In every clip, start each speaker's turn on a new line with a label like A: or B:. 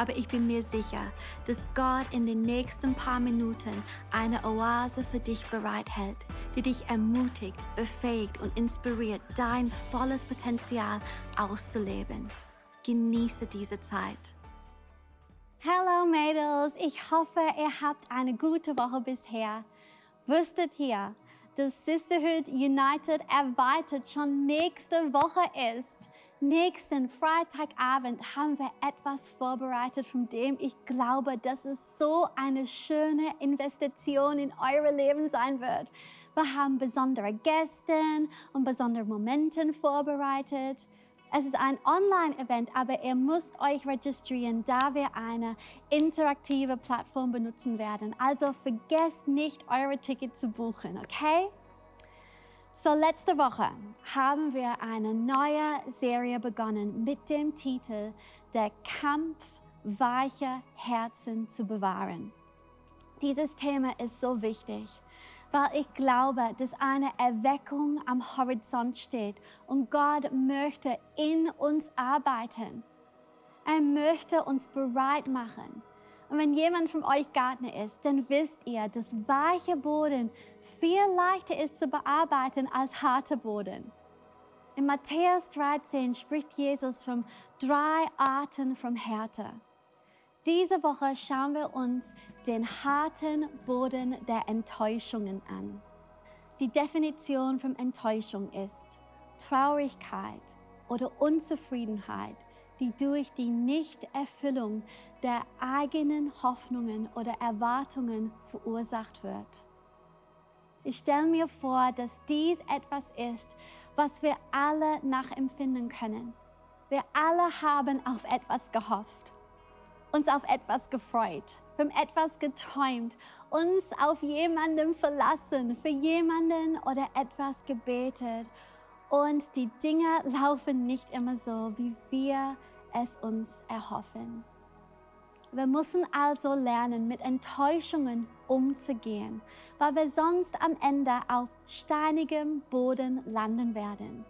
A: aber ich bin mir sicher, dass Gott in den nächsten paar Minuten eine Oase für dich bereithält, die dich ermutigt, befähigt und inspiriert, dein volles Potenzial auszuleben. Genieße diese Zeit.
B: Hallo Mädels, ich hoffe, ihr habt eine gute Woche bisher. Wusstet ihr, dass Sisterhood United erweitert schon nächste Woche ist? Nächsten Freitagabend haben wir etwas vorbereitet, von dem ich glaube, dass es so eine schöne Investition in eure Leben sein wird. Wir haben besondere Gäste und besondere Momente vorbereitet. Es ist ein Online-Event, aber ihr müsst euch registrieren, da wir eine interaktive Plattform benutzen werden. Also vergesst nicht, eure Tickets zu buchen, okay? So, letzte Woche haben wir eine neue Serie begonnen mit dem Titel Der Kampf weicher Herzen zu bewahren. Dieses Thema ist so wichtig, weil ich glaube, dass eine Erweckung am Horizont steht und Gott möchte in uns arbeiten. Er möchte uns bereit machen und wenn jemand von euch Gärtner ist, dann wisst ihr, dass weicher Boden viel leichter ist zu bearbeiten als harter Boden. In Matthäus 13 spricht Jesus von drei Arten von Härte. Diese Woche schauen wir uns den harten Boden der Enttäuschungen an. Die Definition von Enttäuschung ist Traurigkeit oder Unzufriedenheit die durch die Nichterfüllung der eigenen Hoffnungen oder Erwartungen verursacht wird. Ich stelle mir vor, dass dies etwas ist, was wir alle nachempfinden können. Wir alle haben auf etwas gehofft, uns auf etwas gefreut, von etwas geträumt, uns auf jemanden verlassen, für jemanden oder etwas gebetet. Und die Dinge laufen nicht immer so, wie wir es uns erhoffen. Wir müssen also lernen, mit Enttäuschungen umzugehen, weil wir sonst am Ende auf steinigem Boden landen werden.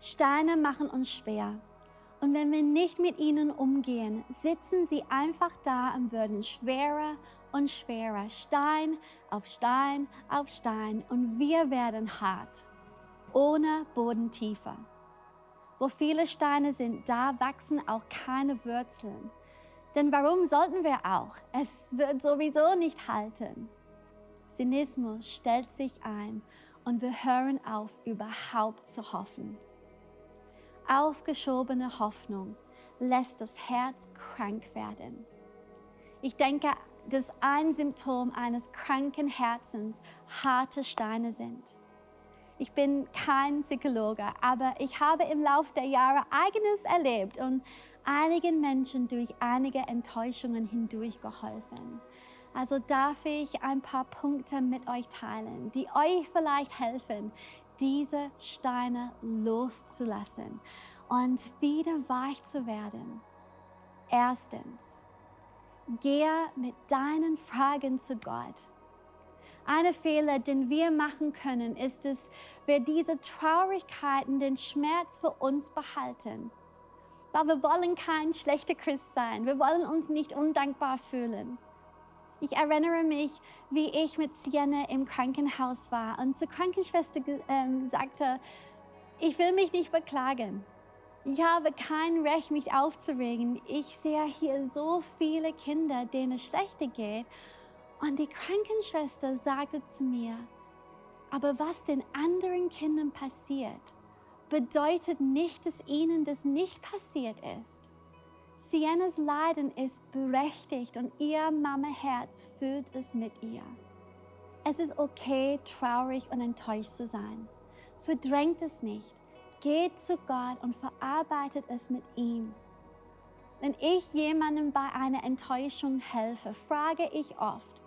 B: Steine machen uns schwer. Und wenn wir nicht mit ihnen umgehen, sitzen sie einfach da und werden schwerer und schwerer, Stein auf Stein auf Stein und wir werden hart, ohne Bodentiefe. Wo viele Steine sind, da wachsen auch keine Wurzeln. Denn warum sollten wir auch? Es wird sowieso nicht halten. Zynismus stellt sich ein und wir hören auf, überhaupt zu hoffen. Aufgeschobene Hoffnung lässt das Herz krank werden. Ich denke, dass ein Symptom eines kranken Herzens harte Steine sind. Ich bin kein Psychologe, aber ich habe im Laufe der Jahre eigenes erlebt und einigen Menschen durch einige Enttäuschungen hindurch geholfen. Also darf ich ein paar Punkte mit euch teilen, die euch vielleicht helfen, diese Steine loszulassen und wieder weich zu werden. Erstens, gehe mit deinen Fragen zu Gott eine Fehler, den wir machen können, ist es, wir diese Traurigkeiten, den Schmerz für uns behalten. Weil wir wollen kein schlechter Christ sein. Wir wollen uns nicht undankbar fühlen. Ich erinnere mich, wie ich mit Sienna im Krankenhaus war und zur Krankenschwester äh, sagte, ich will mich nicht beklagen. Ich habe kein Recht, mich aufzuregen. Ich sehe hier so viele Kinder, denen es schlechter geht und die Krankenschwester sagte zu mir, aber was den anderen Kindern passiert, bedeutet nicht, dass ihnen das nicht passiert ist. Siennas Leiden ist berechtigt und ihr Mama-Herz fühlt es mit ihr. Es ist okay, traurig und enttäuscht zu sein. Verdrängt es nicht. Geht zu Gott und verarbeitet es mit ihm. Wenn ich jemandem bei einer Enttäuschung helfe, frage ich oft,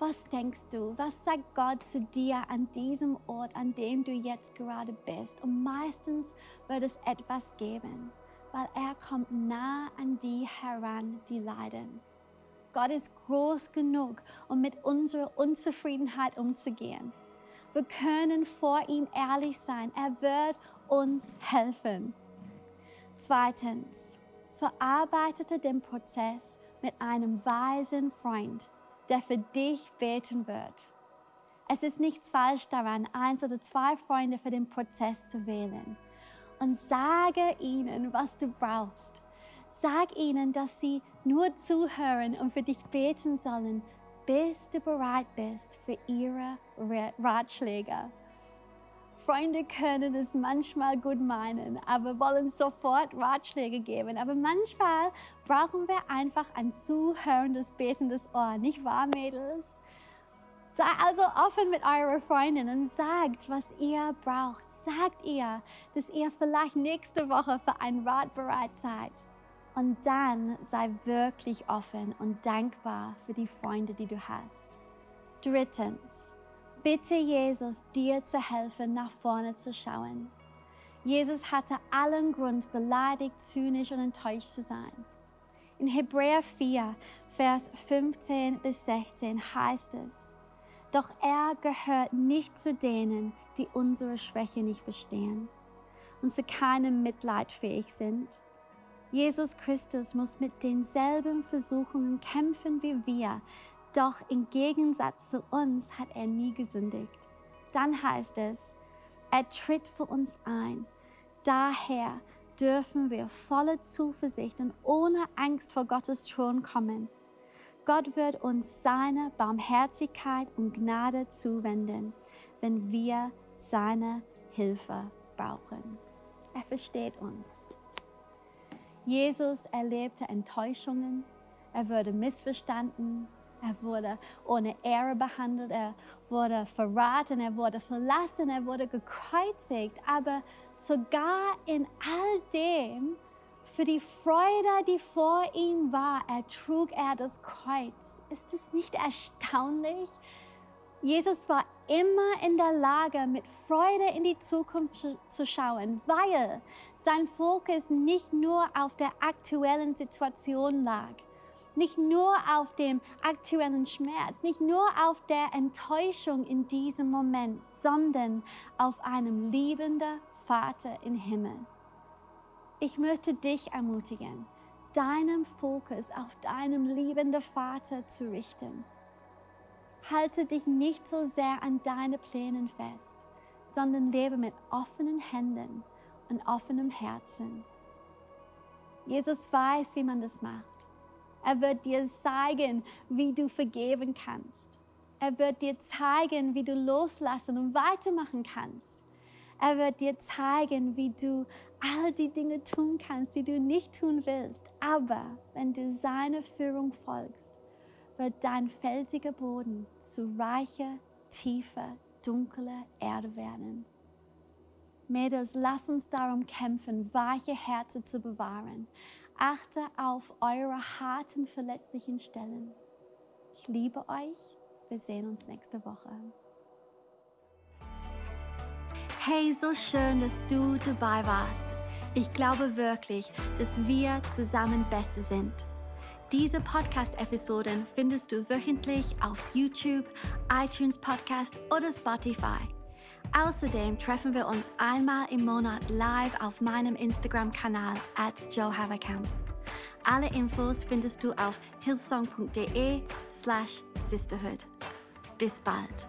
B: Was denkst du? Was sagt Gott zu dir an diesem Ort, an dem du jetzt gerade bist? Und meistens wird es etwas geben, weil er kommt nah an die heran, die leiden. Gott ist groß genug, um mit unserer Unzufriedenheit umzugehen. Wir können vor ihm ehrlich sein. Er wird uns helfen. Zweitens, verarbeitete den Prozess mit einem weisen Freund, der für dich beten wird. Es ist nichts falsch daran, eins oder zwei Freunde für den Prozess zu wählen. Und sage ihnen, was du brauchst. Sag ihnen, dass sie nur zuhören und für dich beten sollen, bis du bereit bist für ihre Ratschläge. Freunde können es manchmal gut meinen, aber wollen sofort Ratschläge geben. Aber manchmal brauchen wir einfach ein zuhörendes, betendes Ohr, nicht wahr, Mädels? Sei also offen mit eurer Freundin und sagt, was ihr braucht. Sagt ihr, dass ihr vielleicht nächste Woche für ein Rat bereit seid. Und dann sei wirklich offen und dankbar für die Freunde, die du hast. Drittens, bitte Jesus, dir zu helfen, nach vorne zu schauen. Jesus hatte allen Grund, beleidigt, zynisch und enttäuscht zu sein. In Hebräer 4, Vers 15 bis 16 heißt es, doch er gehört nicht zu denen, die unsere Schwäche nicht verstehen und zu keinem Mitleid fähig sind Jesus Christus muss mit denselben Versuchungen kämpfen wie wir, doch im Gegensatz zu uns hat er nie gesündigt. Dann heißt es, er tritt für uns ein. Daher dürfen wir voller Zuversicht und ohne Angst vor Gottes Thron kommen. Gott wird uns seine Barmherzigkeit und Gnade zuwenden, wenn wir seine Hilfe brauchen. Er versteht uns. Jesus erlebte Enttäuschungen, er wurde missverstanden, er wurde ohne Ehre behandelt, er wurde verraten, er wurde verlassen, er wurde gekreuzigt. Aber sogar in all dem, für die Freude, die vor ihm war, ertrug er das Kreuz. Ist es nicht erstaunlich? Jesus war immer in der Lage, mit Freude in die Zukunft zu schauen, weil sein Fokus nicht nur auf der aktuellen Situation lag, nicht nur auf dem aktuellen Schmerz, nicht nur auf der Enttäuschung in diesem Moment, sondern auf einem liebenden Vater im Himmel. Ich möchte dich ermutigen, deinen Fokus auf deinem liebenden Vater zu richten. Halte dich nicht so sehr an deine Plänen fest, sondern lebe mit offenen Händen und offenem Herzen. Jesus weiß, wie man das macht. Er wird dir zeigen, wie du vergeben kannst. Er wird dir zeigen, wie du loslassen und weitermachen kannst. Er wird dir zeigen, wie du all die Dinge tun kannst, die du nicht tun willst. Aber wenn du seiner Führung folgst, wird dein felsiger Boden zu reicher, tiefer, dunkler Erde werden. Mädels, lass uns darum kämpfen, weiche Herzen zu bewahren. Achte auf eure harten, verletzlichen Stellen. Ich liebe euch. Wir sehen uns nächste Woche.
A: Hey, so schön, dass du dabei warst. Ich glaube wirklich, dass wir zusammen besser sind. Diese Podcast-Episoden findest du wöchentlich auf YouTube, iTunes Podcast oder Spotify. Außerdem treffen wir uns einmal im Monat live auf meinem Instagram-Kanal at Joe Haverkamp. Alle Infos findest du auf hillsong.de slash sisterhood. Bis bald.